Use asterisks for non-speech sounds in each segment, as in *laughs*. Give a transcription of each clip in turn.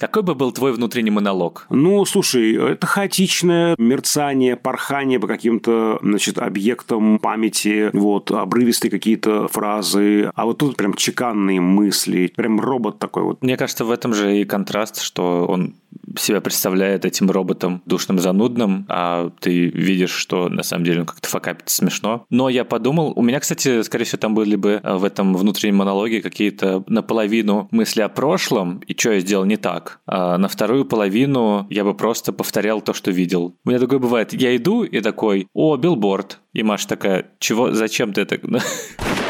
Какой бы был твой внутренний монолог? Ну, слушай, это хаотичное мерцание, порхание по каким-то, значит, объектам памяти, вот, обрывистые какие-то фразы, а вот тут прям чеканные мысли, прям робот такой вот. Мне кажется, в этом же и контраст, что он себя представляет этим роботом душным занудным, а ты видишь, что на самом деле он как-то факапит смешно. Но я подумал, у меня, кстати, скорее всего, там были бы э, в этом внутреннем монологе какие-то наполовину мысли о прошлом и что я сделал не так. А на вторую половину я бы просто повторял то, что видел. У меня такое бывает, я иду и такой, о, билборд. И Маша такая, чего, зачем ты это? *laughs*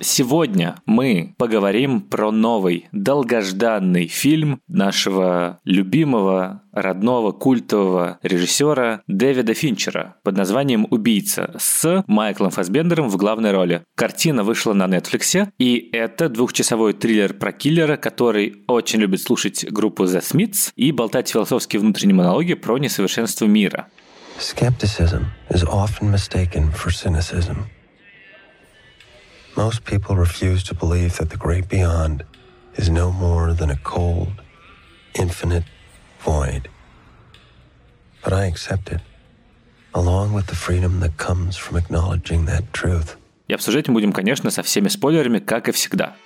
Сегодня мы поговорим про новый, долгожданный фильм нашего любимого, родного, культового режиссера Дэвида Финчера под названием «Убийца» с Майклом Фасбендером в главной роли. Картина вышла на Netflix, и это двухчасовой триллер про киллера, который очень любит слушать группу The Smiths и болтать философские внутренние монологи про несовершенство мира. Skepticism is often mistaken for cynicism. Most people refuse to believe that the great beyond is no more than a cold, infinite void. But I accept it, along with the freedom that comes from acknowledging that truth. И обсуждать мы будем, конечно, со всеми спойлерами, как и всегда –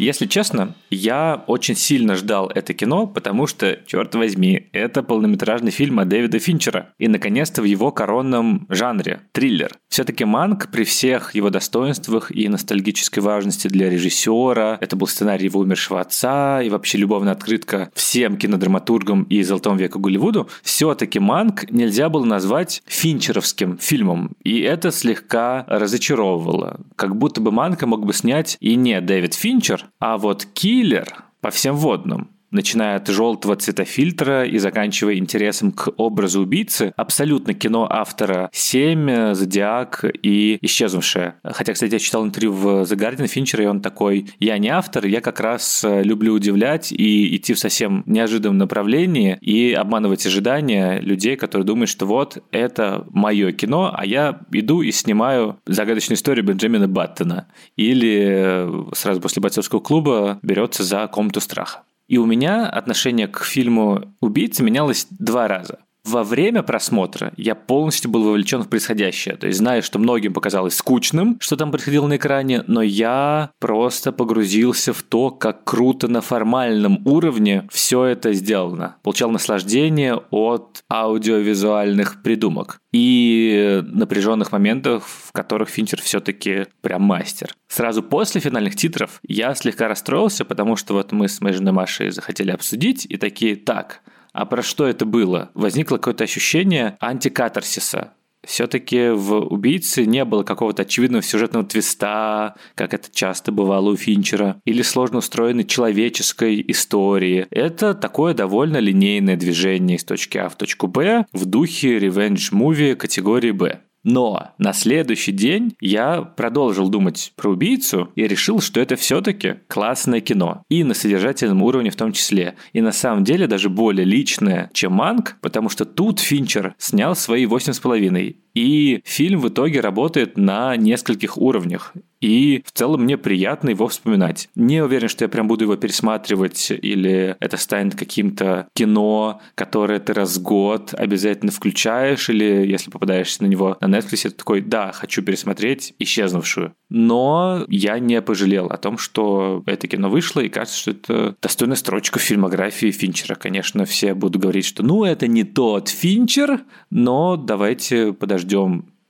Если честно, я очень сильно ждал это кино, потому что, черт возьми, это полнометражный фильм от Дэвида Финчера. И, наконец-то, в его коронном жанре – триллер. Все-таки Манк при всех его достоинствах и ностальгической важности для режиссера, это был сценарий его умершего отца и вообще любовная открытка всем кинодраматургам и золотому веку Голливуду, все-таки Манк нельзя было назвать финчеровским фильмом. И это слегка разочаровывало. Как будто бы Манка мог бы снять и не Дэвид Финчер, а вот киллер по всем водным начиная от желтого цветофильтра и заканчивая интересом к образу убийцы, абсолютно кино автора «Семь», «Зодиак» и «Исчезнувшая». Хотя, кстати, я читал интервью в The Guardian Финчера, и он такой, я не автор, я как раз э, люблю удивлять и идти в совсем неожиданном направлении и обманывать ожидания людей, которые думают, что вот, это мое кино, а я иду и снимаю загадочную историю Бенджамина Баттона. Или э, сразу после бойцовского клуба берется за комнату страха. И у меня отношение к фильму «Убийца» менялось два раза. Во время просмотра я полностью был вовлечен в происходящее. То есть знаю, что многим показалось скучным, что там происходило на экране, но я просто погрузился в то, как круто на формальном уровне все это сделано. Получал наслаждение от аудиовизуальных придумок и напряженных моментов, в которых Финчер все-таки прям мастер. Сразу после финальных титров я слегка расстроился, потому что вот мы с моей женой Машей захотели обсудить и такие, так, а про что это было? Возникло какое-то ощущение антикатарсиса. Все-таки в «Убийце» не было какого-то очевидного сюжетного твиста, как это часто бывало у Финчера, или сложно устроенной человеческой истории. Это такое довольно линейное движение из точки А в точку Б в духе ревенж-муви категории «Б». Но на следующий день я продолжил думать про убийцу и решил, что это все-таки классное кино. И на содержательном уровне в том числе. И на самом деле даже более личное, чем Манк, потому что тут Финчер снял свои 8,5. И фильм в итоге работает на нескольких уровнях. И в целом мне приятно его вспоминать. Не уверен, что я прям буду его пересматривать, или это станет каким-то кино, которое ты раз в год обязательно включаешь, или если попадаешься на него на Netflix, ты такой, да, хочу пересмотреть «Исчезнувшую». Но я не пожалел о том, что это кино вышло, и кажется, что это достойная строчка в фильмографии Финчера. Конечно, все будут говорить, что ну это не тот Финчер, но давайте подождем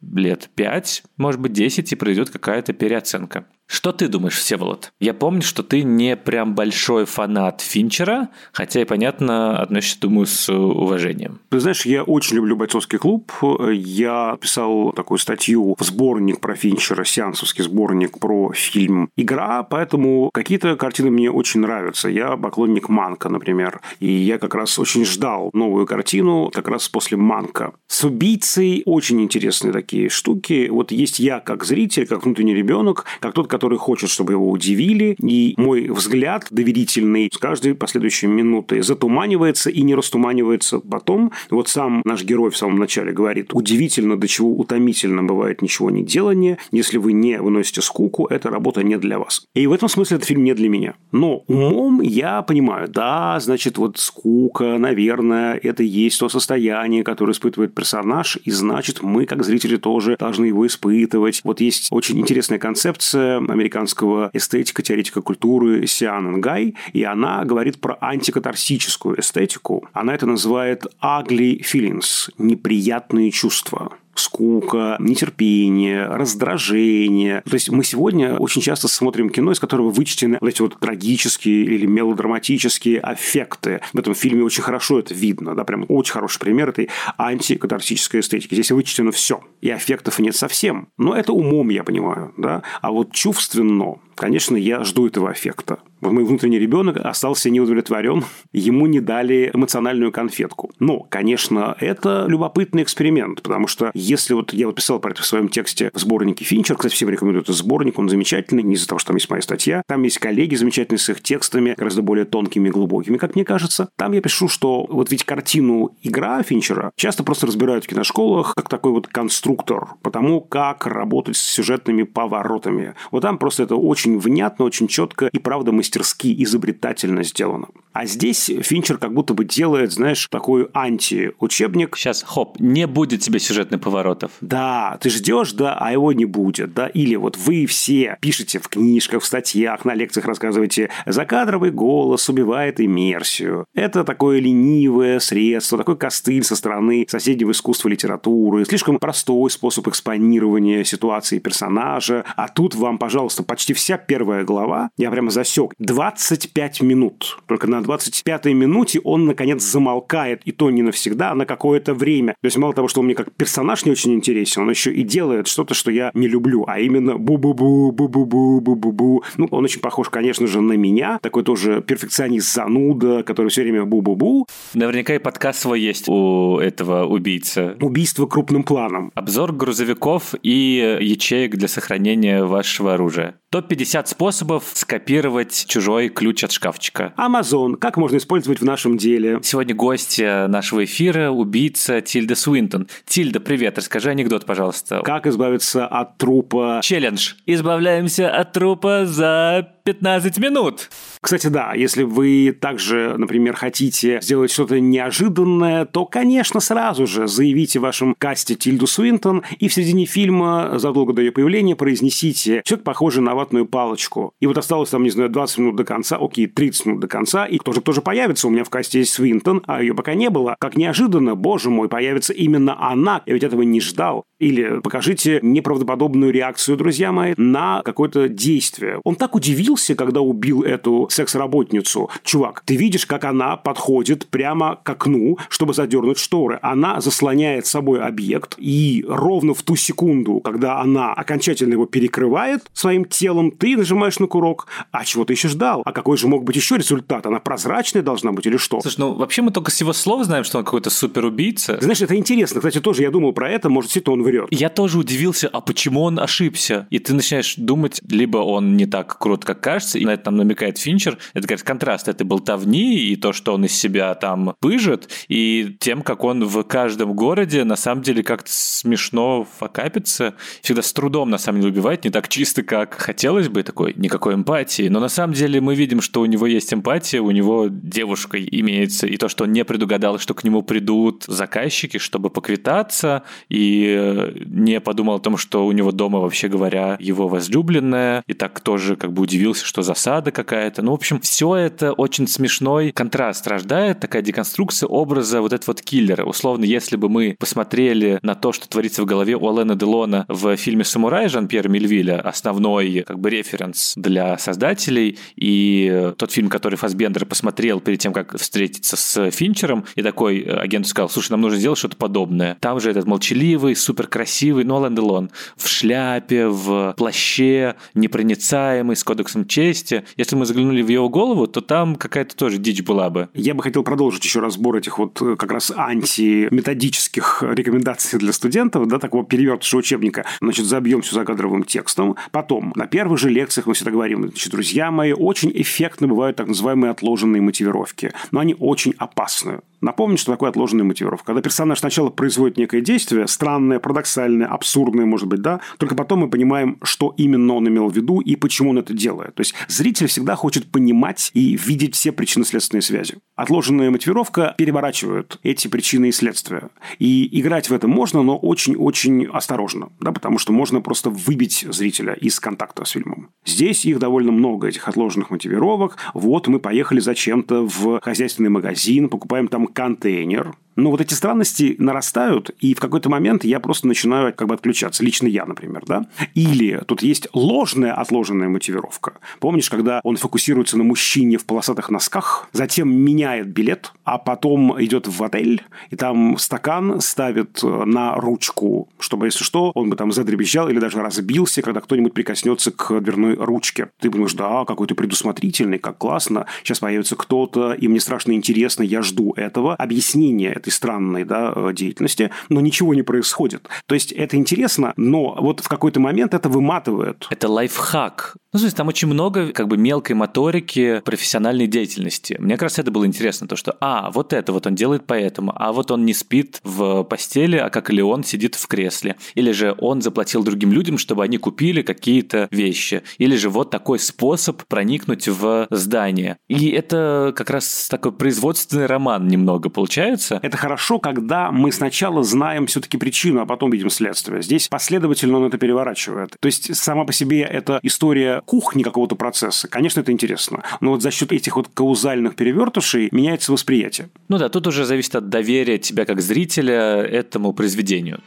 лет 5, может быть 10, и произойдет какая-то переоценка. Что ты думаешь, Всеволод? Я помню, что ты не прям большой фанат Финчера, хотя и, понятно, относишься, думаю, с уважением. Ты знаешь, я очень люблю «Бойцовский клуб». Я писал такую статью в сборник про Финчера, сеансовский сборник про фильм «Игра», поэтому какие-то картины мне очень нравятся. Я поклонник Манка, например. И я как раз очень ждал новую картину как раз после Манка. С «Убийцей» очень интересные такие штуки. Вот есть я как зритель, как внутренний ребенок, как тот, хочет, чтобы его удивили, и мой взгляд доверительный с каждой последующей минуты затуманивается и не растуманивается потом. Вот сам наш герой в самом начале говорит, удивительно, до чего утомительно бывает ничего не делание, если вы не выносите скуку, эта работа не для вас. И в этом смысле этот фильм не для меня. Но умом я понимаю, да, значит, вот скука, наверное, это есть то состояние, которое испытывает персонаж, и значит, мы, как зрители, тоже должны его испытывать. Вот есть очень интересная концепция американского эстетика, теоретика культуры Сиан Нгай, и она говорит про антикатарсическую эстетику. Она это называет ugly feelings, неприятные чувства скука, нетерпение, раздражение. То есть мы сегодня очень часто смотрим кино, из которого вычтены вот эти вот трагические или мелодраматические аффекты. В этом фильме очень хорошо это видно, да, прям очень хороший пример этой антикатарсической эстетики. Здесь вычтено все, и аффектов нет совсем. Но это умом я понимаю, да, а вот чувственно, конечно, я жду этого эффекта. Вот мой внутренний ребенок остался неудовлетворен, ему не дали эмоциональную конфетку. Но, конечно, это любопытный эксперимент, потому что если вот я вот писал про это в своем тексте в сборнике Финчер, кстати, всем рекомендую этот сборник, он замечательный, не из-за того, что там есть моя статья, там есть коллеги замечательные с их текстами, гораздо более тонкими и глубокими, как мне кажется. Там я пишу, что вот ведь картину «Игра» Финчера часто просто разбирают в киношколах как такой вот конструктор по тому, как работать с сюжетными поворотами. Вот там просто это очень внятно, очень четко и правда мастерски, изобретательно сделано. А здесь Финчер как будто бы делает, знаешь, такой анти-учебник. Сейчас, хоп, не будет тебе сюжетных поворотов. Да, ты ждешь, да, а его не будет, да. Или вот вы все пишете в книжках, в статьях, на лекциях рассказываете, закадровый голос убивает иммерсию. Это такое ленивое средство, такой костыль со стороны соседнего искусства литературы, слишком простой способ экспонирования ситуации персонажа. А тут вам, пожалуйста, почти вся первая глава, я прямо засек, 25 минут. Только на 25-й минуте он, наконец, замолкает, и то не навсегда, а на какое-то время. То есть, мало того, что он мне как персонаж не очень интересен, он еще и делает что-то, что я не люблю, а именно бу-бу-бу, бу-бу-бу, бу-бу-бу. Ну, он очень похож, конечно же, на меня, такой тоже перфекционист-зануда, который все время бу-бу-бу. Наверняка и подкаст свой есть у этого убийцы. Убийство крупным планом. Обзор грузовиков и ячеек для сохранения вашего оружия. Топ-50 способов скопировать чужой ключ от шкафчика. Amazon. Как можно использовать в нашем деле? Сегодня гость нашего эфира – убийца Тильда Суинтон. Тильда, привет. Расскажи анекдот, пожалуйста. Как избавиться от трупа? Челлендж. Избавляемся от трупа за 15 минут. Кстати, да, если вы также, например, хотите сделать что-то неожиданное, то, конечно, сразу же заявите вашем касте Тильду Суинтон и в середине фильма, задолго до ее появления, произнесите что-то похожее на ватную палочку. И вот осталось там, не знаю, 20 минут до конца, окей, 30 минут до конца, и кто же тоже появится? У меня в касте есть Свинтон, а ее пока не было. Как неожиданно, боже мой, появится именно она. Я ведь этого не ждал. Или покажите неправдоподобную реакцию, друзья мои, на какое-то действие. Он так удивился, когда убил эту секс-работницу. Чувак, ты видишь, как она подходит прямо к окну, чтобы задернуть шторы. Она заслоняет собой объект, и ровно в ту секунду, когда она окончательно его перекрывает своим телом, ты нажимаешь на курок. А чего ты еще ждал? А какой же мог быть еще результат? Она прозрачная должна быть или что? Слушай, ну вообще мы только с его слов знаем, что он какой-то суперубийца. Знаешь, это интересно. Кстати, тоже я думал про это. Может, действительно он врет. Я тоже удивился, а почему он ошибся? И ты начинаешь думать, либо он не так крут, как кажется, и на это там намекает Финчер. Это, как контраст этой болтовни и то, что он из себя там пыжит, и тем, как он в каждом городе на самом деле как-то смешно факапится. Всегда с трудом, на самом деле, убивает, не так чисто, как хотелось бы, такой никакой эмпатии. Но на самом деле мы видим, что у него есть эмпатия, у него девушка имеется, и то, что он не предугадал, что к нему придут заказчики, чтобы поквитаться, и э, не подумал о том, что у него дома, вообще говоря, его возлюбленная, и так тоже как бы удивился, что засада какая-то. Ну, в общем, все это очень смешной контраст рождает, такая деконструкция образа вот этого вот киллера. Условно, если бы мы посмотрели на то, что творится в голове у Алена Делона в фильме «Самурай» Жан-Пьера Мельвиля, основной как бы референс для создателей, и тот фильм, который Фасбендер посмотрел перед тем, как встретиться с Финчером, и такой агент сказал, слушай, нам нужно сделать что-то подобное. Там же этот молчаливый, супер красивый, ну, Алан Делон, в шляпе, в плаще, непроницаемый, с кодексом чести. Если мы заглянули в его голову, то там какая-то тоже дичь была бы. Я бы хотел продолжить еще разбор этих вот э, как раз антиметодических рекомендаций для студентов, да, такого перевертыша учебника. Значит, забьем все закадровым текстом. Потом, на первых же лекциях мы всегда говорим, значит, друзья мои, очень эффектно бывают так называемые отложенные мотивировки. Но они очень опасны. Напомню, что такое отложенная мотивировка. Когда персонаж сначала производит некое действие, странное, парадоксальное, абсурдное, может быть, да, только потом мы понимаем, что именно он имел в виду и почему он это делает. То есть зритель всегда хочет понимать и видеть все причинно-следственные связи. Отложенная мотивировка переворачивает эти причины и следствия. И играть в это можно, но очень-очень осторожно, да, потому что можно просто выбить зрителя из контакта с фильмом. Здесь их довольно много, этих отложенных мотивировок. Вот мы поехали зачем-то в хозяйственный магазин, покупаем там контейнер, но вот эти странности нарастают, и в какой-то момент я просто начинаю как бы отключаться. Лично я, например, да? Или тут есть ложная отложенная мотивировка. Помнишь, когда он фокусируется на мужчине в полосатых носках, затем меняет билет, а потом идет в отель, и там стакан ставит э, на ручку, чтобы, если что, он бы там задребезжал или даже разбился, когда кто-нибудь прикоснется к дверной ручке. Ты думаешь, да, какой ты предусмотрительный, как классно, сейчас появится кто-то, и мне страшно интересно, я жду этого. Объяснение этой странной да, э, деятельности, но ничего не происходит. То есть это интересно, но вот в какой-то момент это выматывает. Это лайфхак. Ну, то есть там очень много как бы мелкой моторики профессиональной деятельности. Мне как раз это было интересно, то, что, а, вот это вот он делает поэтому, а вот он не спит в постели, а как Леон сидит в кресле. Или же он заплатил другим людям, чтобы они купили какие-то вещи. Или же вот такой способ проникнуть в здание. И это как раз такой производственный роман немного получается. Это хорошо, когда мы сначала знаем все-таки причину, а потом видим следствие. Здесь последовательно он это переворачивает. То есть сама по себе эта история кухни какого-то процесса, конечно, это интересно. Но вот за счет этих вот каузальных перевертышей меняется восприятие. Ну да, тут уже зависит от доверия тебя как зрителя этому произведению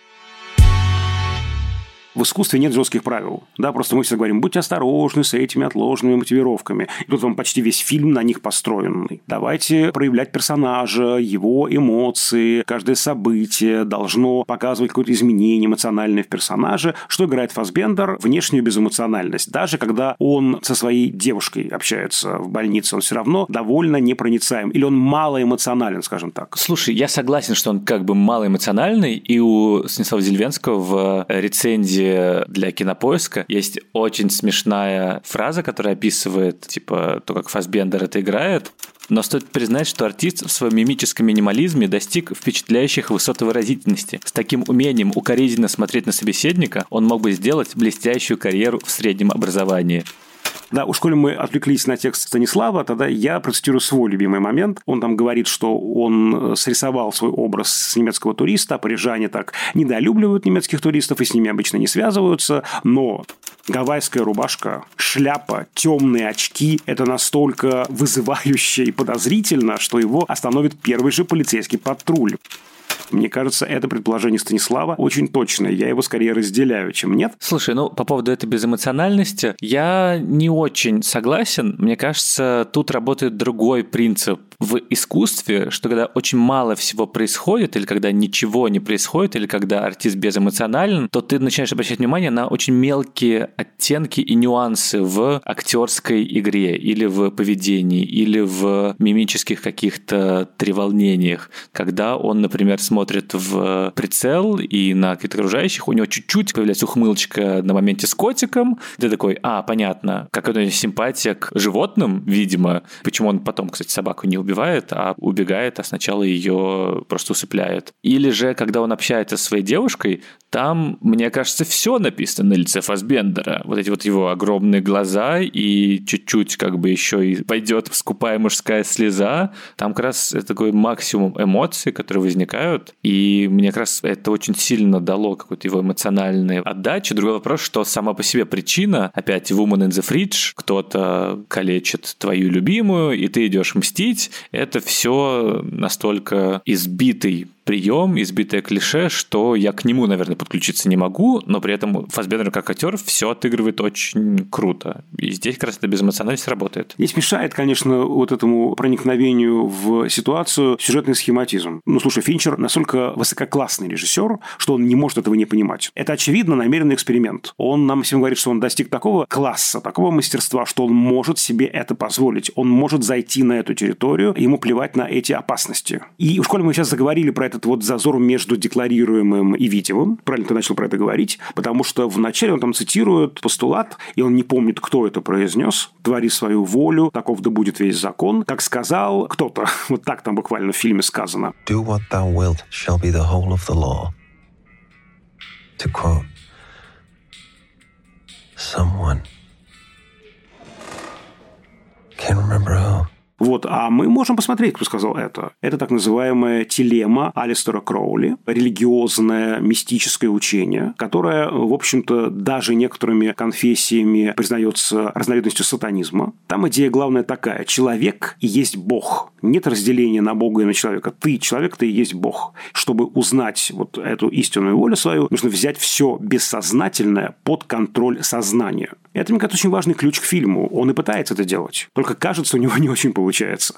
в искусстве нет жестких правил. Да, просто мы все говорим, будьте осторожны с этими отложенными мотивировками. И тут вам почти весь фильм на них построен. Давайте проявлять персонажа, его эмоции, каждое событие должно показывать какое-то изменение эмоциональное в персонаже, что играет Фасбендер внешнюю безэмоциональность. Даже когда он со своей девушкой общается в больнице, он все равно довольно непроницаем. Или он малоэмоционален, скажем так. Слушай, я согласен, что он как бы малоэмоциональный, и у Станислава Зельвенского в рецензии где для кинопоиска есть очень смешная фраза, которая описывает, типа, то, как Фасбендер это играет. Но стоит признать, что артист в своем мимическом минимализме достиг впечатляющих высот выразительности. С таким умением укоризненно смотреть на собеседника он мог бы сделать блестящую карьеру в среднем образовании. Да, уж коли мы отвлеклись на текст Станислава, тогда я процитирую свой любимый момент. Он там говорит, что он э, срисовал свой образ с немецкого туриста, парижане так недолюбливают немецких туристов и с ними обычно не связываются, но гавайская рубашка, шляпа, темные очки – это настолько вызывающе и подозрительно, что его остановит первый же полицейский патруль. Мне кажется, это предположение Станислава очень точное. Я его скорее разделяю, чем нет. Слушай, ну по поводу этой безэмоциональности, я не очень согласен. Мне кажется, тут работает другой принцип в искусстве, что когда очень мало всего происходит, или когда ничего не происходит, или когда артист безэмоционален, то ты начинаешь обращать внимание на очень мелкие оттенки и нюансы в актерской игре, или в поведении, или в мимических каких-то треволнениях. Когда он, например, смотрит в прицел и на каких-то окружающих, у него чуть-чуть появляется ухмылочка на моменте с котиком, ты такой, а, понятно, как это симпатия к животным, видимо, почему он потом, кстати, собаку не убил убивает, а убегает, а сначала ее просто усыпляет. Или же, когда он общается со своей девушкой, там, мне кажется, все написано на лице Фасбендера. Вот эти вот его огромные глаза и чуть-чуть как бы еще и пойдет скупая мужская слеза. Там как раз такой максимум эмоций, которые возникают. И мне как раз это очень сильно дало какую-то его эмоциональную отдачу. Другой вопрос, что сама по себе причина, опять Woman in the Fridge, кто-то калечит твою любимую, и ты идешь мстить, это все настолько избитый прием, избитое клише, что я к нему, наверное, подключиться не могу, но при этом Фасбендер как актер все отыгрывает очень круто. И здесь как раз эта безэмоциональность работает. Здесь мешает, конечно, вот этому проникновению в ситуацию сюжетный схематизм. Ну, слушай, Финчер настолько высококлассный режиссер, что он не может этого не понимать. Это, очевидно, намеренный эксперимент. Он нам всем говорит, что он достиг такого класса, такого мастерства, что он может себе это позволить. Он может зайти на эту территорию, ему плевать на эти опасности. И в школе мы сейчас заговорили про этот вот зазор между декларируемым и видимым. Правильно ты начал про это говорить. Потому что вначале он там цитирует постулат, и он не помнит, кто это произнес. «Твори свою волю, таков да будет весь закон». Как сказал кто-то. *laughs* Вот так там буквально в фильме сказано. «Do what thou wilt shall be the whole of the law». To quote, someone can't remember who. Вот, а мы можем посмотреть, кто сказал это. Это так называемая телема Алистера Кроули, религиозное мистическое учение, которое, в общем-то, даже некоторыми конфессиями признается разновидностью сатанизма. Там идея главная такая. Человек и есть Бог. Нет разделения на Бога и на человека. Ты человек, ты и есть Бог. Чтобы узнать вот эту истинную волю свою, нужно взять все бессознательное под контроль сознания. Это, мне кажется, очень важный ключ к фильму. Он и пытается это делать. Только кажется, у него не очень получается.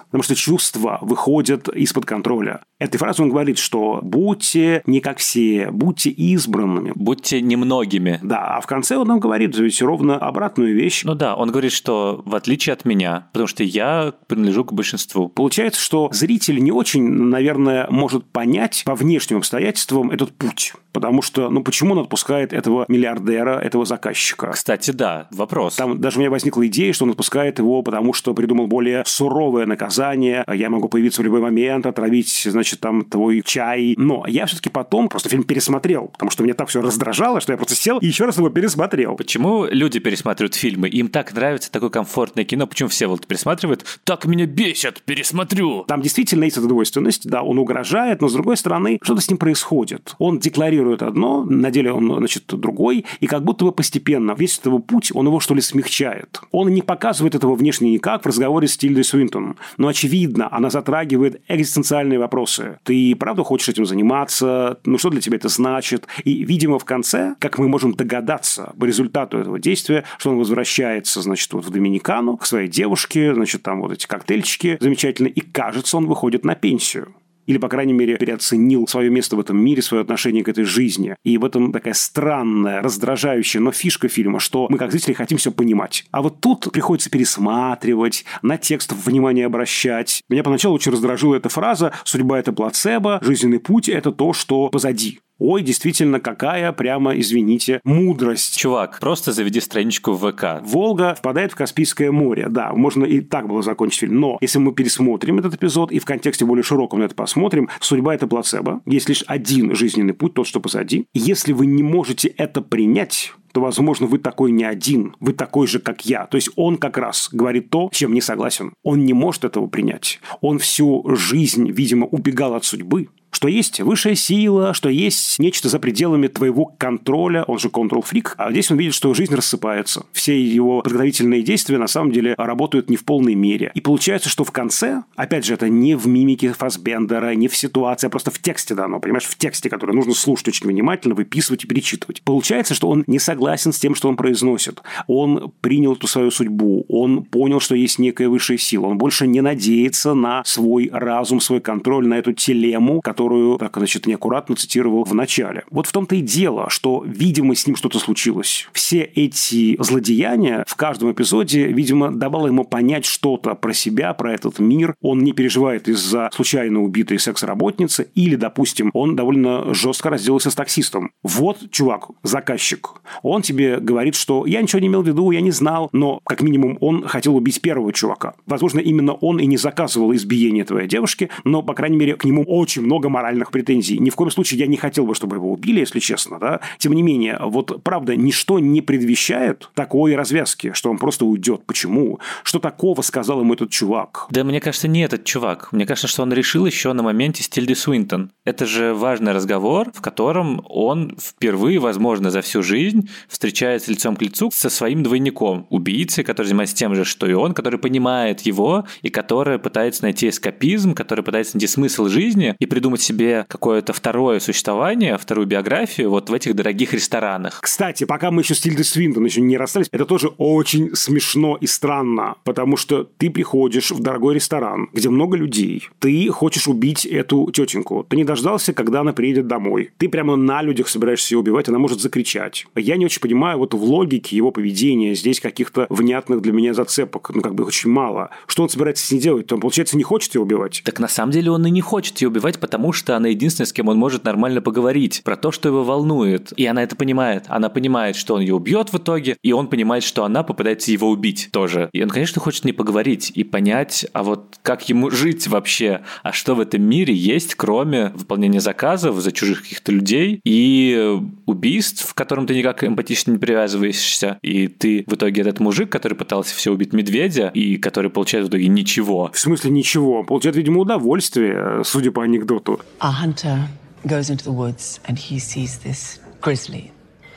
Потому что чувства выходят из-под контроля. Этой фразой он говорит, что будьте не как все, будьте избранными. Будьте немногими. Да, а в конце он нам говорит ведь ровно обратную вещь. Ну да, он говорит, что в отличие от меня, потому что я принадлежу к большинству. Получается, что зритель не очень, наверное, может понять по внешним обстоятельствам этот путь. Потому что, ну почему он отпускает этого миллиардера, этого заказчика? Кстати, да, вопрос. Там даже у меня возникла идея, что он отпускает его, потому что придумал более суровое наказание. Я могу появиться в любой момент, отравить, значит, там твой чай. Но я все-таки потом просто фильм пересмотрел, потому что меня так все раздражало, что я просто сел и еще раз его пересмотрел. Почему люди пересматривают фильмы? Им так нравится такое комфортное кино. Почему все вот пересматривают? Так меня бесит, пересмотрю. Там действительно есть эта двойственность. Да, он угрожает, но с другой стороны, что-то с ним происходит. Он декларирует декларирует одно, на деле он, значит, другой, и как будто бы постепенно весь этот его путь, он его, что ли, смягчает. Он не показывает этого внешне никак в разговоре с Тильдой Свинтон. Но, очевидно, она затрагивает экзистенциальные вопросы. Ты правда хочешь этим заниматься? Ну, что для тебя это значит? И, видимо, в конце, как мы можем догадаться по результату этого действия, что он возвращается, значит, вот в Доминикану к своей девушке, значит, там вот эти коктейльчики замечательные, и, кажется, он выходит на пенсию или, по крайней мере, переоценил свое место в этом мире, свое отношение к этой жизни. И в этом такая странная, раздражающая, но фишка фильма, что мы, как зрители, хотим все понимать. А вот тут приходится пересматривать, на текст внимание обращать. Меня поначалу очень раздражила эта фраза «судьба – это плацебо, жизненный путь – это то, что позади». Ой, действительно, какая прямо, извините, мудрость. Чувак, просто заведи страничку в ВК. Волга впадает в Каспийское море. Да, можно и так было закончить фильм. Но если мы пересмотрим этот эпизод и в контексте более широком на это посмотрим, судьба – это плацебо. Есть лишь один жизненный путь, тот, что позади. Если вы не можете это принять, то, возможно, вы такой не один, вы такой же, как я. То есть он как раз говорит то, чем не согласен. Он не может этого принять. Он всю жизнь, видимо, убегал от судьбы, что есть высшая сила, что есть нечто за пределами твоего контроля, он же контрол-фрик, а здесь он видит, что жизнь рассыпается. Все его подготовительные действия на самом деле работают не в полной мере. И получается, что в конце, опять же, это не в мимике Фасбендера, не в ситуации, а просто в тексте дано, понимаешь, в тексте, который нужно слушать очень внимательно, выписывать и перечитывать. Получается, что он не согласен с тем, что он произносит. Он принял эту свою судьбу, он понял, что есть некая высшая сила, он больше не надеется на свой разум, свой контроль, на эту телему, которая которую, так, значит, неаккуратно цитировал в начале. Вот в том-то и дело, что, видимо, с ним что-то случилось. Все эти злодеяния в каждом эпизоде, видимо, давало ему понять что-то про себя, про этот мир. Он не переживает из-за случайно убитой секс-работницы или, допустим, он довольно жестко разделался с таксистом. Вот, чувак, заказчик. Он тебе говорит, что я ничего не имел в виду, я не знал, но, как минимум, он хотел убить первого чувака. Возможно, именно он и не заказывал избиение твоей девушки, но, по крайней мере, к нему очень много моральных претензий. Ни в коем случае я не хотел бы, чтобы его убили, если честно, да. Тем не менее, вот правда, ничто не предвещает такой развязки, что он просто уйдет. Почему? Что такого сказал ему этот чувак? Да, мне кажется, не этот чувак. Мне кажется, что он решил еще на моменте с Тильды Суинтон. Это же важный разговор, в котором он впервые, возможно, за всю жизнь встречается лицом к лицу со своим двойником, убийцей, который занимается тем же, что и он, который понимает его и который пытается найти эскапизм, который пытается найти смысл жизни и придумать себе какое-то второе существование, вторую биографию вот в этих дорогих ресторанах. Кстати, пока мы еще с Тильдой Свинтон еще не расстались, это тоже очень смешно и странно, потому что ты приходишь в дорогой ресторан, где много людей, ты хочешь убить эту тетеньку, ты не дождался, когда она приедет домой, ты прямо на людях собираешься ее убивать, она может закричать. Я не очень понимаю вот в логике его поведения здесь каких-то внятных для меня зацепок, ну как бы очень мало. Что он собирается с ней делать? Он, получается, не хочет ее убивать? Так на самом деле он и не хочет ее убивать, потому что она единственная, с кем он может нормально поговорить про то, что его волнует. И она это понимает. Она понимает, что он ее убьет в итоге, и он понимает, что она попытается его убить тоже. И он, конечно, хочет не поговорить и понять, а вот как ему жить вообще, а что в этом мире есть, кроме выполнения заказов за чужих каких-то людей и убийств, к которым ты никак эмпатично не привязываешься, и ты в итоге этот мужик, который пытался все убить медведя, и который получает в итоге ничего. В смысле ничего? Получает, видимо, удовольствие, судя по анекдоту. A hunter goes into the woods and he sees this grizzly,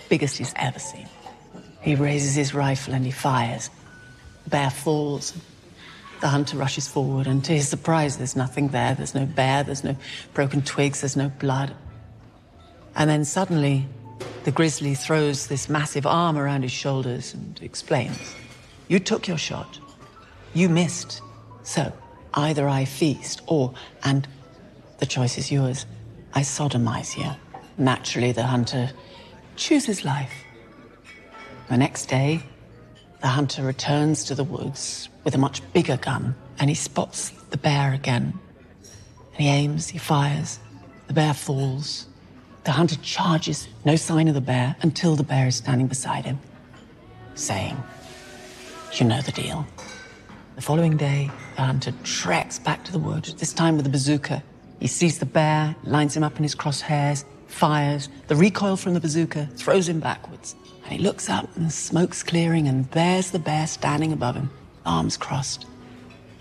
biggest he's ever seen. He raises his rifle and he fires. The bear falls. The hunter rushes forward, and to his surprise, there's nothing there. There's no bear, there's no broken twigs, there's no blood. And then suddenly, the grizzly throws this massive arm around his shoulders and explains You took your shot. You missed. So, either I feast or, and the choice is yours, I sodomize you. Naturally, the hunter chooses life. The next day, the hunter returns to the woods with a much bigger gun and he spots the bear again. And he aims, he fires, the bear falls. The hunter charges, no sign of the bear, until the bear is standing beside him, saying, You know the deal. The following day, the hunter treks back to the wood, this time with a bazooka. He sees the bear, lines him up in his crosshairs, fires. The recoil from the bazooka throws him backwards. And he looks up and the smoke's clearing and there's the bear standing above him, arms crossed.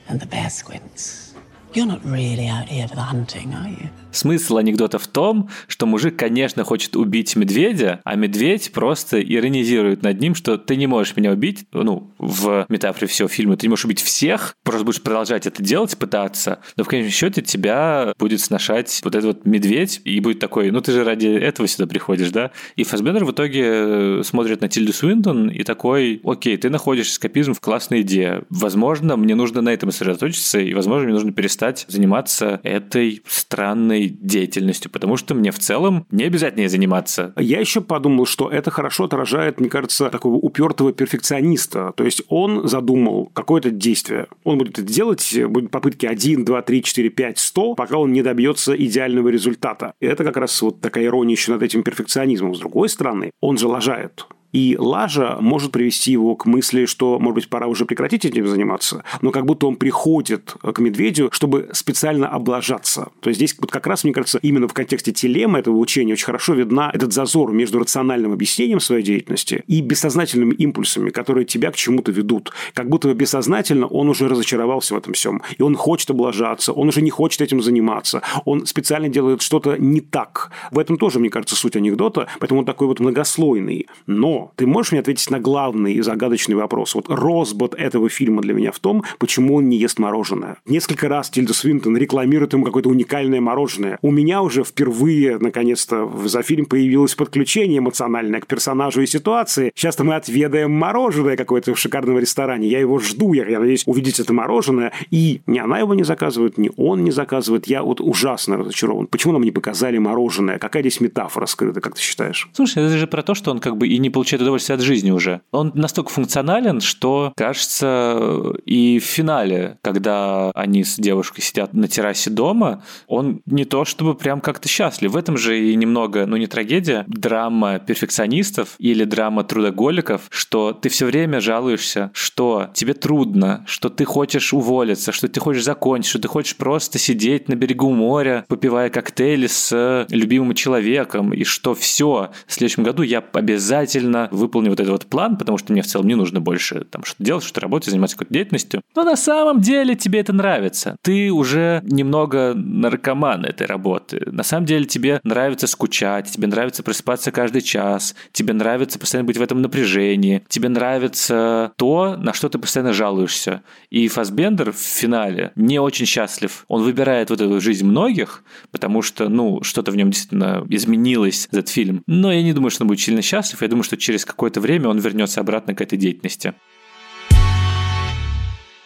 And the bear squints. You're not really out here for the hunting, are you? Смысл анекдота в том, что мужик, конечно, хочет убить медведя, а медведь просто иронизирует над ним, что ты не можешь меня убить, ну, в метафоре всего фильма, ты не можешь убить всех, просто будешь продолжать это делать, пытаться, но в конечном счете тебя будет сношать вот этот вот медведь, и будет такой, ну ты же ради этого сюда приходишь, да? И Фасбендер в итоге э, смотрит на Тильду Свинтон и такой, окей, ты находишь эскапизм в классной идее. Возможно, мне нужно на этом сосредоточиться, и, возможно, мне нужно перестать заниматься этой странной деятельностью, потому что мне в целом не обязательно заниматься. Я еще подумал, что это хорошо отражает, мне кажется, такого упертого перфекциониста. То есть он задумал какое-то действие. Он будет это делать, будет попытки 1, 2, 3, 4, 5, 100, пока он не добьется идеального результата. И это как раз вот такая ирония еще над этим перфекционизмом. С другой стороны, он же лажает. И лажа может привести его к мысли, что, может быть, пора уже прекратить этим заниматься, но как будто он приходит к медведю, чтобы специально облажаться. То есть здесь вот как раз, мне кажется, именно в контексте телемы этого учения очень хорошо видна этот зазор между рациональным объяснением своей деятельности и бессознательными импульсами, которые тебя к чему-то ведут. Как будто бессознательно он уже разочаровался в этом всем, и он хочет облажаться, он уже не хочет этим заниматься, он специально делает что-то не так. В этом тоже, мне кажется, суть анекдота, поэтому он такой вот многослойный. Но ты можешь мне ответить на главный и загадочный вопрос? Вот розбот этого фильма для меня в том, почему он не ест мороженое. Несколько раз Тильда Свинтон рекламирует ему какое-то уникальное мороженое. У меня уже впервые, наконец-то, за фильм появилось подключение эмоциональное к персонажу и ситуации. Сейчас-то мы отведаем мороженое какое-то в шикарном ресторане. Я его жду, я, я надеюсь увидеть это мороженое. И ни она его не заказывает, ни он не заказывает. Я вот ужасно разочарован. Почему нам не показали мороженое? Какая здесь метафора скрыта, как ты считаешь? Слушай, это же про то, что он как бы и не получил получает удовольствие от жизни уже. Он настолько функционален, что, кажется, и в финале, когда они с девушкой сидят на террасе дома, он не то чтобы прям как-то счастлив. В этом же и немного, ну не трагедия, драма перфекционистов или драма трудоголиков, что ты все время жалуешься, что тебе трудно, что ты хочешь уволиться, что ты хочешь закончить, что ты хочешь просто сидеть на берегу моря, попивая коктейли с любимым человеком, и что все, в следующем году я обязательно ладно, выполню вот этот вот план, потому что мне в целом не нужно больше там что-то делать, что-то работать, заниматься какой-то деятельностью. Но на самом деле тебе это нравится. Ты уже немного наркоман этой работы. На самом деле тебе нравится скучать, тебе нравится просыпаться каждый час, тебе нравится постоянно быть в этом напряжении, тебе нравится то, на что ты постоянно жалуешься. И Фасбендер в финале не очень счастлив. Он выбирает вот эту жизнь многих, потому что, ну, что-то в нем действительно изменилось этот фильм. Но я не думаю, что он будет сильно счастлив. Я думаю, что через какое-то время он вернется обратно к этой деятельности.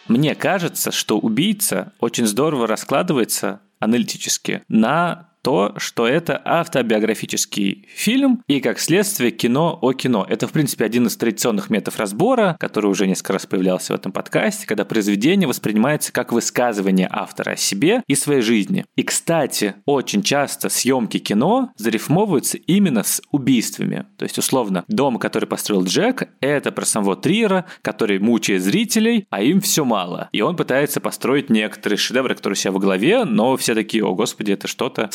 Мне кажется, что убийца очень здорово раскладывается аналитически на то, что это автобиографический фильм и, как следствие, кино о кино. Это, в принципе, один из традиционных методов разбора, который уже несколько раз появлялся в этом подкасте, когда произведение воспринимается как высказывание автора о себе и своей жизни. И, кстати, очень часто съемки кино зарифмовываются именно с убийствами. То есть, условно, дом, который построил Джек, это про самого Триера, который мучает зрителей, а им все мало. И он пытается построить некоторые шедевры, которые у себя во главе, но все такие, о господи, это что-то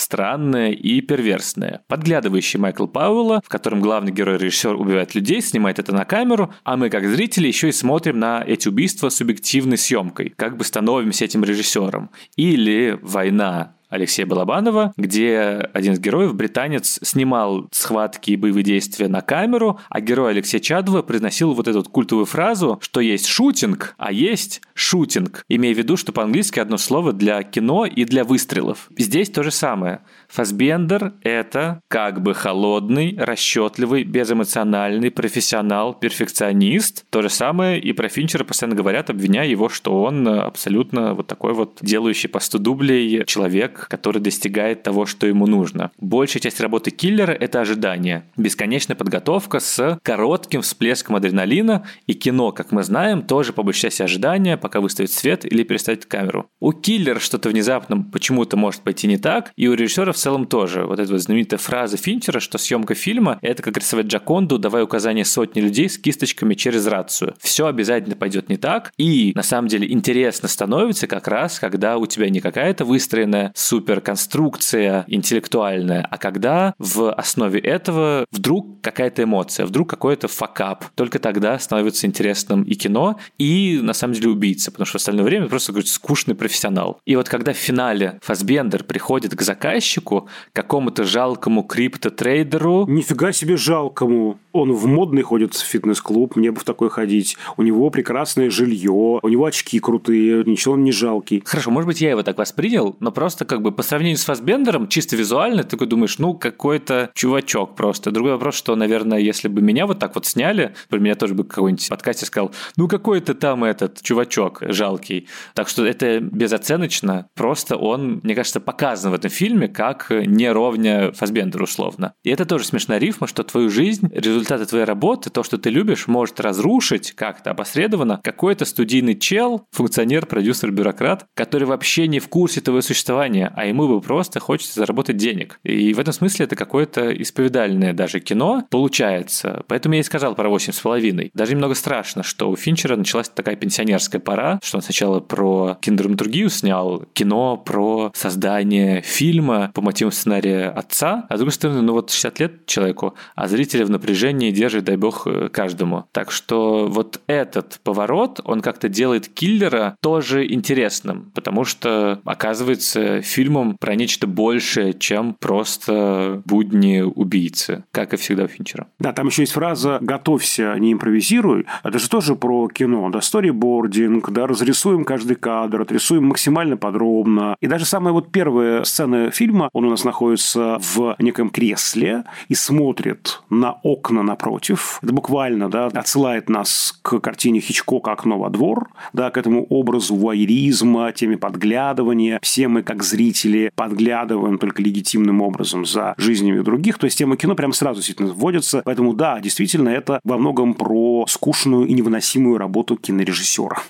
и перверсное. Подглядывающий Майкл Пауэлла, в котором главный герой-режиссер убивает людей, снимает это на камеру, а мы, как зрители, еще и смотрим на эти убийства субъективной съемкой, как бы становимся этим режиссером. Или «Война», Алексея Балабанова, где один из героев, британец, снимал схватки и боевые действия на камеру, а герой Алексея Чадова произносил вот эту культовую фразу, что есть шутинг, а есть шутинг, имея в виду, что по-английски одно слово для кино и для выстрелов. Здесь то же самое. Фасбендер – это как бы холодный, расчетливый, безэмоциональный профессионал, перфекционист. То же самое и про Финчера постоянно говорят, обвиняя его, что он абсолютно вот такой вот делающий по 100 дублей человек, который достигает того, что ему нужно. Большая часть работы киллера – это ожидание. Бесконечная подготовка с коротким всплеском адреналина, и кино, как мы знаем, тоже по большей части ожидания, пока выставит свет или переставит камеру. У киллера что-то внезапно почему-то может пойти не так, и у режиссера в целом тоже. Вот эта вот знаменитая фраза Финчера, что съемка фильма – это как рисовать Джаконду, давая указания сотни людей с кисточками через рацию. Все обязательно пойдет не так, и на самом деле интересно становится как раз, когда у тебя не какая-то выстроенная суперконструкция интеллектуальная, а когда в основе этого вдруг какая-то эмоция, вдруг какой-то факап. Только тогда становится интересным и кино, и на самом деле убийца, потому что в остальное время просто говорит скучный профессионал. И вот когда в финале Фасбендер приходит к заказчику, человеку, какому-то жалкому криптотрейдеру. Нифига себе жалкому. Он в модный ходит в фитнес-клуб, мне бы в такой ходить. У него прекрасное жилье, у него очки крутые, ничего он не жалкий. Хорошо, может быть, я его так воспринял, но просто как бы по сравнению с Фасбендером, чисто визуально, ты такой думаешь, ну, какой-то чувачок просто. Другой вопрос, что, наверное, если бы меня вот так вот сняли, про меня тоже бы какой-нибудь подкасте сказал, ну, какой-то там этот чувачок жалкий. Так что это безоценочно, просто он, мне кажется, показан в этом фильме как не ровня Фасбендер условно. И это тоже смешная рифма, что твою жизнь, результаты твоей работы, то, что ты любишь, может разрушить как-то опосредованно какой-то студийный чел, функционер, продюсер, бюрократ, который вообще не в курсе твоего существования, а ему бы просто хочется заработать денег. И в этом смысле это какое-то исповедальное даже кино получается. Поэтому я и сказал про восемь с половиной. Даже немного страшно, что у Финчера началась такая пенсионерская пора, что он сначала про кинодраматургию снял кино про создание фильма по мотивам сценария отца, а с другой стороны, ну вот 60 лет человеку, а зрители в напряжении держит, дай бог, э, каждому. Так что вот этот поворот, он как-то делает киллера тоже интересным, потому что оказывается фильмом про нечто большее, чем просто будни убийцы, как и всегда у Финчера. Да, там еще есть фраза «готовься, не импровизируй». Это же тоже про кино, да, сторибординг, да, разрисуем каждый кадр, отрисуем максимально подробно. И даже самая вот первая сцена фильма, он у нас находится в неком кресле и смотрит на окна напротив. Это буквально да, отсылает нас к картине Хичкока «Окно во двор», да, к этому образу вуайеризма, теме подглядывания. Все мы, как зрители, подглядываем только легитимным образом за жизнями других. То есть тема кино прям сразу действительно вводится. Поэтому да, действительно, это во многом про скучную и невыносимую работу кинорежиссера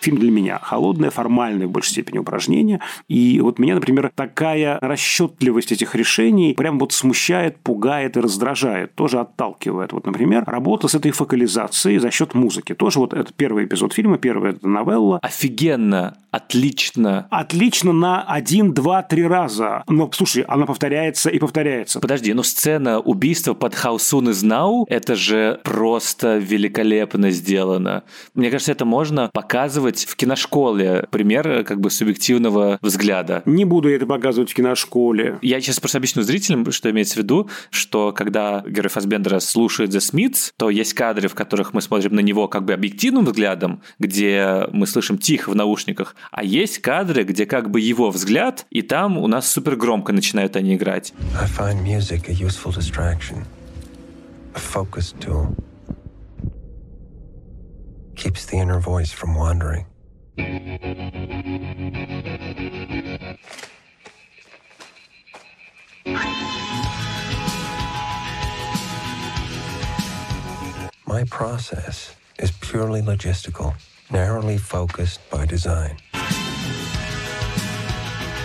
фильм для меня холодное, формальное в большей степени упражнение. И вот меня, например, такая расчетливость этих решений прям вот смущает, пугает и раздражает, тоже отталкивает. Вот, например, работа с этой фокализацией за счет музыки. Тоже вот это первый эпизод фильма, первая новелла. Офигенно отлично. Отлично на один, два, три раза. Но, слушай, она повторяется и повторяется. Подожди, ну сцена убийства под Soon Is Now, это же просто великолепно сделано. Мне кажется, это можно показывать в киношколе. Пример как бы субъективного взгляда. Не буду это показывать в киношколе. Я сейчас просто объясню зрителям, что имеется в виду, что когда герой Фасбендера слушает The Smiths, то есть кадры, в которых мы смотрим на него как бы объективным взглядом, где мы слышим тихо в наушниках, а есть кадры, где как бы его взгляд, и там у нас супер громко начинают они играть. My process is purely logistical, narrowly focused by design.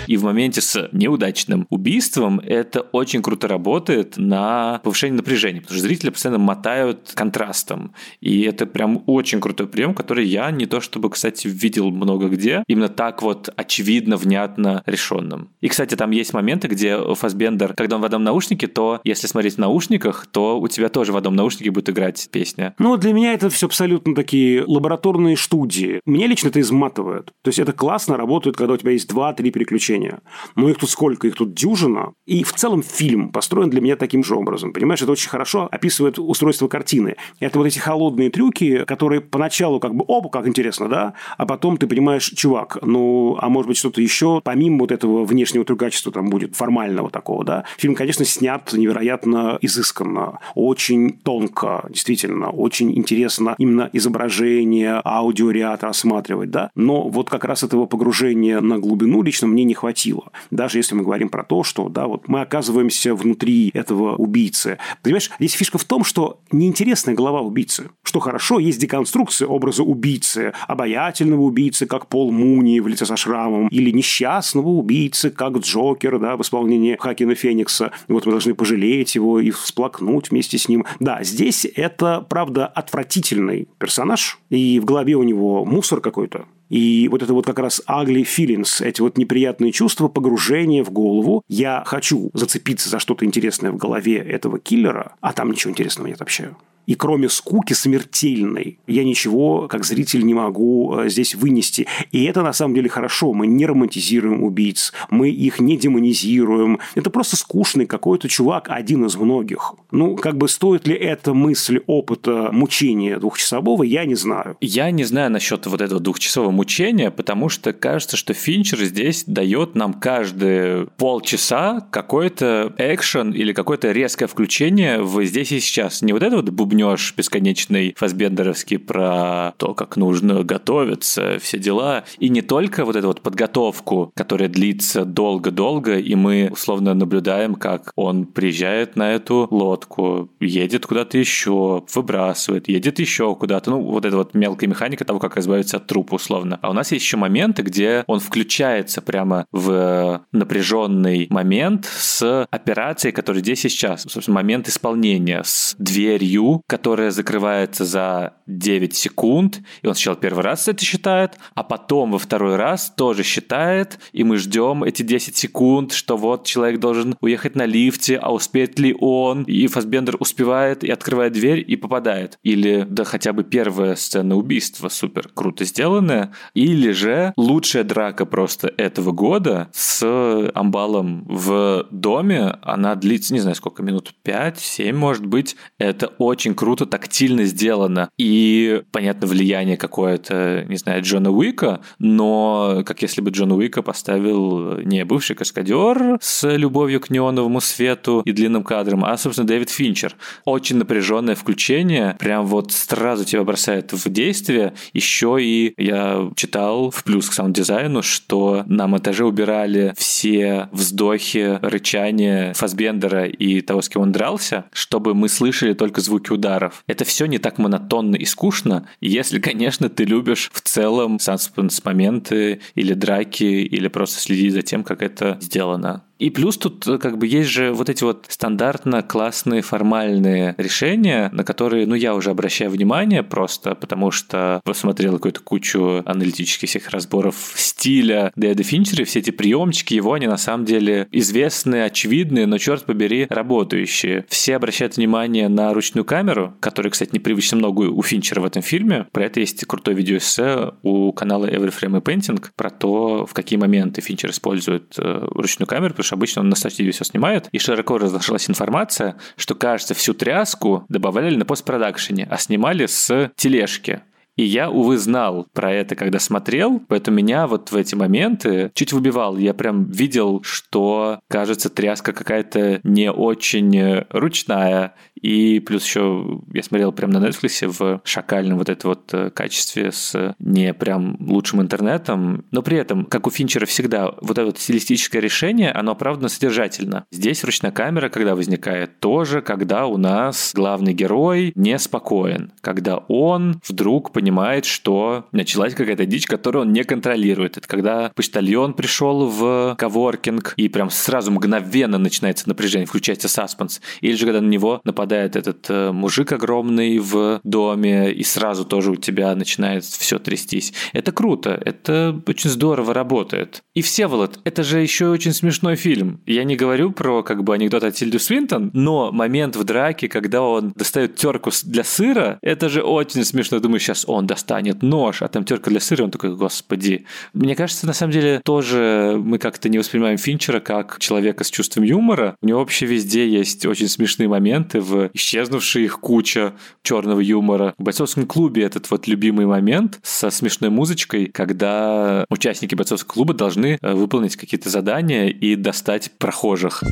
И в моменте с неудачным убийством это очень круто работает на повышение напряжения, потому что зрители постоянно мотают контрастом. И это прям очень крутой прием, который я не то чтобы, кстати, видел много где, именно так вот очевидно, внятно решенным. И, кстати, там есть моменты, где Фасбендер, когда он в одном наушнике, то если смотреть в наушниках, то у тебя тоже в одном наушнике будет играть песня. Ну, для меня это все абсолютно такие лабораторные студии. Мне лично это изматывает. То есть это классно работает, когда у тебя есть два-три переключения приключения. Но их тут сколько? Их тут дюжина. И в целом фильм построен для меня таким же образом. Понимаешь, это очень хорошо описывает устройство картины. Это вот эти холодные трюки, которые поначалу как бы, оба, как интересно, да? А потом ты понимаешь, чувак, ну, а может быть что-то еще, помимо вот этого внешнего трюкачества там будет, формального такого, да? Фильм, конечно, снят невероятно изысканно, очень тонко, действительно, очень интересно именно изображение, аудиоряд рассматривать, да? Но вот как раз этого погружения на глубину лично мне не хватило. Даже если мы говорим про то, что да, вот мы оказываемся внутри этого убийцы. Понимаешь, здесь фишка в том, что неинтересная голова убийцы. Что хорошо, есть деконструкция образа убийцы, обаятельного убийцы, как Пол Муни в лице со шрамом, или несчастного убийцы, как Джокер, да, в исполнении Хакина Феникса. Вот мы должны пожалеть его и всплакнуть вместе с ним. Да, здесь это, правда, отвратительный персонаж, и в голове у него мусор какой-то, и вот это вот как раз ugly feelings, эти вот неприятные чувства, погружение в голову. Я хочу зацепиться за что-то интересное в голове этого киллера, а там ничего интересного нет вообще. И кроме скуки смертельной, я ничего, как зритель, не могу э, здесь вынести. И это на самом деле хорошо. Мы не романтизируем убийц, мы их не демонизируем. Это просто скучный какой-то чувак, один из многих. Ну, как бы стоит ли эта мысль опыта мучения двухчасового, я не знаю. Я не знаю насчет вот этого двухчасового мучения, потому что кажется, что Финчер здесь дает нам каждые полчаса какой-то экшен или какое-то резкое включение в здесь и сейчас. Не вот это вот бубнеж бесконечный фасбендеровский про то, как нужно готовиться, все дела. И не только вот эту вот подготовку, которая длится долго-долго, и мы условно наблюдаем, как он приезжает на эту лодку, едет куда-то еще, выбрасывает, едет еще куда-то. Ну, вот эта вот мелкая механика того, как избавиться от трупа условно. А у нас есть еще моменты, где он включается прямо в напряженный момент с операцией, которая здесь и сейчас. Собственно, момент исполнения с дверью, которая закрывается за 9 секунд, и он сначала первый раз это считает, а потом во второй раз тоже считает, и мы ждем эти 10 секунд, что вот человек должен уехать на лифте, а успеет ли он, и Фасбендер успевает и открывает дверь и попадает. Или, да хотя бы первая сцена убийства супер круто сделанная, или же лучшая драка просто этого года с амбалом в доме, она длится, не знаю сколько минут, 5-7 может быть, это очень очень круто тактильно сделано. И, понятно, влияние какое-то, не знаю, Джона Уика, но как если бы Джон Уика поставил не бывший каскадер с любовью к неоновому свету и длинным кадрам, а, собственно, Дэвид Финчер. Очень напряженное включение, прям вот сразу тебя бросает в действие. Еще и я читал в плюс к саунд-дизайну, что на монтаже убирали все вздохи, рычания Фасбендера и того, с кем он дрался, чтобы мы слышали только звуки ударов. Это все не так монотонно и скучно, если, конечно, ты любишь в целом саспенс моменты или драки, или просто следить за тем, как это сделано. И плюс тут э, как бы есть же вот эти вот стандартно классные формальные решения, на которые, ну, я уже обращаю внимание просто, потому что посмотрел какую-то кучу аналитических всех разборов стиля Дэвида Финчера, все эти приемчики его, они на самом деле известные, очевидные, но, черт побери, работающие. Все обращают внимание на ручную камеру, которая, кстати, непривычно много у Финчера в этом фильме. Про это есть крутое видеоэссе у канала Every Frame и Painting про то, в какие моменты Финчер использует э, ручную камеру, потому что обычно он на стативе все снимает. И широко разошлась информация, что, кажется, всю тряску добавляли на постпродакшене, а снимали с тележки. И я, увы, знал про это, когда смотрел, поэтому меня вот в эти моменты чуть выбивал. Я прям видел, что, кажется, тряска какая-то не очень ручная, и плюс еще я смотрел прямо на Netflix в шакальном вот это вот э, качестве с не прям лучшим интернетом. Но при этом, как у Финчера всегда, вот это вот стилистическое решение, оно оправдано содержательно. Здесь ручная камера, когда возникает, тоже, когда у нас главный герой неспокоен. Когда он вдруг понимает, что началась какая-то дичь, которую он не контролирует. Это когда почтальон пришел в коворкинг, и прям сразу мгновенно начинается напряжение, включается саспенс. Или же когда на него нападает попадает этот э, мужик огромный в доме, и сразу тоже у тебя начинает все трястись. Это круто, это очень здорово работает. И Всеволод, это же еще очень смешной фильм. Я не говорю про как бы анекдот от Тильду Свинтон, но момент в драке, когда он достает терку для сыра, это же очень смешно. Думаю, сейчас он достанет нож, а там терка для сыра, он такой, господи. Мне кажется, на самом деле тоже мы как-то не воспринимаем Финчера как человека с чувством юмора. У него вообще везде есть очень смешные моменты в исчезнувшая их куча черного юмора. В бойцовском клубе этот вот любимый момент со смешной музычкой, когда участники бойцовского клуба должны э, выполнить какие-то задания и достать прохожих.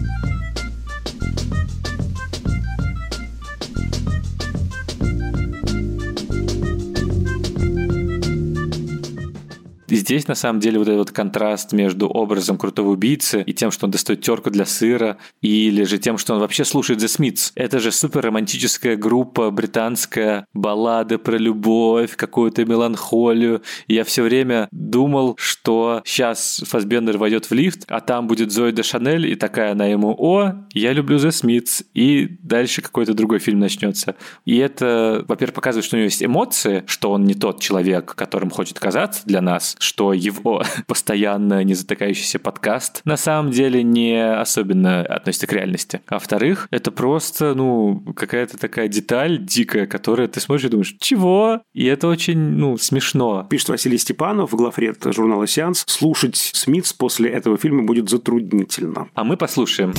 Здесь, на самом деле, вот этот вот контраст между образом крутого убийцы и тем, что он достает терку для сыра, или же тем, что он вообще слушает The Smiths. Это же супер романтическая группа, британская, баллады про любовь, какую-то меланхолию. И я все время думал, что сейчас Фасбендер войдет в лифт, а там будет Зои де Шанель, и такая она ему «О, я люблю The Smiths», и дальше какой-то другой фильм начнется. И это, во-первых, показывает, что у него есть эмоции, что он не тот человек, которым хочет казаться для нас, что его *laughs* постоянно не затыкающийся подкаст на самом деле не особенно относится к реальности. А во-вторых, это просто, ну, какая-то такая деталь дикая, которая ты смотришь и думаешь, чего? И это очень, ну, смешно. Пишет Василий Степанов, главред журнала «Сеанс». Слушать Смитс после этого фильма будет затруднительно. А мы послушаем.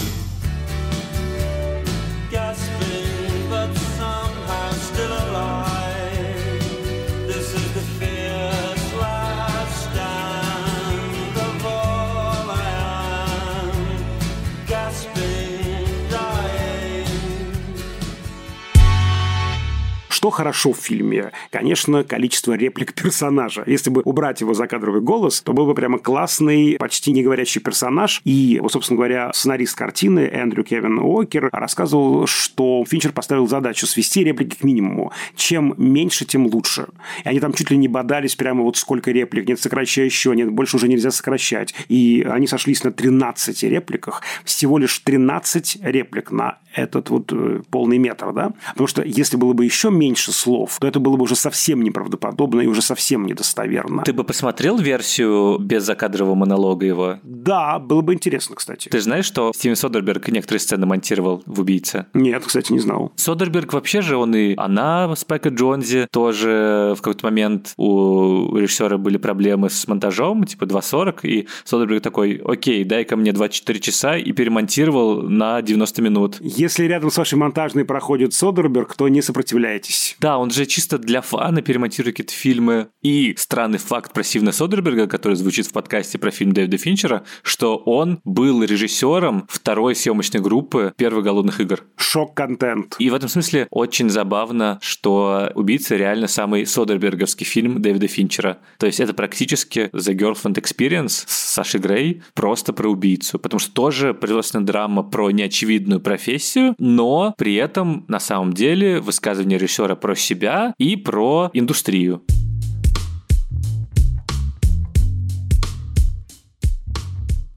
Что хорошо в фильме? Конечно, количество реплик *laughs* персонажа. Если бы убрать его закадровый голос, то был бы прямо классный, почти не говорящий персонаж. И, вот, собственно говоря, сценарист картины Эндрю Кевин Уокер рассказывал, что Финчер поставил задачу свести реплики к минимуму. Чем меньше, тем лучше. И они там чуть ли не бодались прямо вот сколько реплик. Нет, сокращай еще, нет, больше уже нельзя сокращать. И они сошлись на 13 репликах. Всего лишь 13 реплик на этот вот э, полный метр, да? Потому что если было бы еще меньше, меньше слов, то это было бы уже совсем неправдоподобно и уже совсем недостоверно. Ты бы посмотрел версию без закадрового монолога его? Да, было бы интересно, кстати. Ты знаешь, что Стивен Содерберг некоторые сцены монтировал в «Убийце»? Нет, кстати, не знал. Содерберг вообще же, он и она Спайка Джонзе тоже в какой-то момент у режиссера были проблемы с монтажом, типа 2.40, и Содерберг такой, окей, дай-ка мне 24 часа, и перемонтировал на 90 минут. Если рядом с вашей монтажной проходит Содерберг, то не сопротивляйтесь здесь. Да, он же чисто для фана перемонтирует какие-то фильмы. И странный факт про Стивена Содерберга, который звучит в подкасте про фильм Дэвида Финчера, что он был режиссером второй съемочной группы первых «Голодных игр». Шок-контент. И в этом смысле очень забавно, что «Убийца» реально самый Содерберговский фильм Дэвида Финчера. То есть это практически The Girlfriend Experience с Сашей Грей просто про убийцу. Потому что тоже производственная драма про неочевидную профессию, но при этом на самом деле высказывание режиссера про себя и про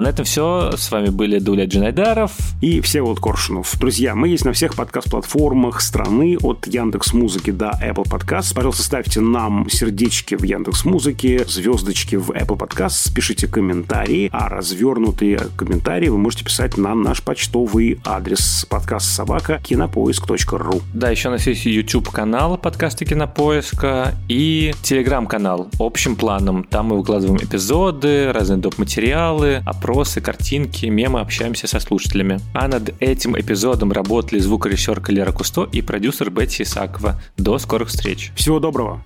На этом все. С вами были Дуля Джинайдаров и Всеволод Коршунов. Друзья, мы есть на всех подкаст-платформах страны от Яндекс Музыки до Apple Podcast. Пожалуйста, ставьте нам сердечки в Яндекс Музыке, звездочки в Apple Podcast, пишите комментарии, а развернутые комментарии вы можете писать на наш почтовый адрес подкаст собака кинопоиск.ру. Да, еще у нас есть YouTube канал подкаста Кинопоиска и телеграм-канал общим планом. Там мы выкладываем эпизоды, разные доп. материалы, опросы, картинки, мемы, общаемся со слушателями. А над этим эпизодом работали звукорежиссер Лера Кусто и продюсер Бетти Исакова. До скорых встреч. Всего доброго.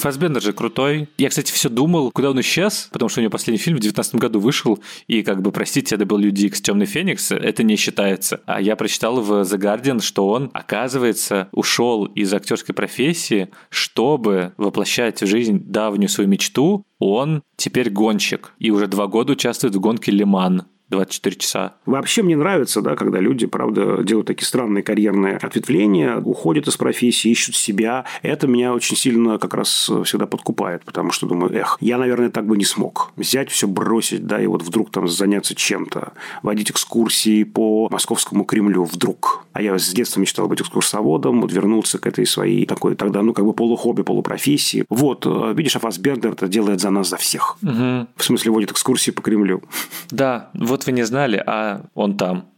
Фасбендер же крутой. Я, кстати, все думал, куда он исчез, потому что у него последний фильм в 2019 году вышел, и как бы, простите, это был Люди Икс Темный Феникс, это не считается. А я прочитал в The Guardian, что он, оказывается, ушел из актерской профессии, чтобы воплощать в жизнь давнюю свою мечту. Он теперь гонщик и уже два года участвует в гонке Лиман. 24 часа. Вообще мне нравится, да, когда люди, правда, делают такие странные карьерные ответвления, уходят из профессии, ищут себя. Это меня очень сильно как раз всегда подкупает, потому что думаю, эх, я, наверное, так бы не смог. Взять все, бросить, да, и вот вдруг там заняться чем-то. Водить экскурсии по Московскому Кремлю вдруг. А я с детства мечтал быть экскурсоводом, вот вернуться к этой своей такой тогда, ну, как бы полухобби, полупрофессии. Вот, э, видишь, а Фасбердер это делает за нас, за всех. Угу. В смысле, водит экскурсии по Кремлю. Да, вот вот вы не знали, а он там.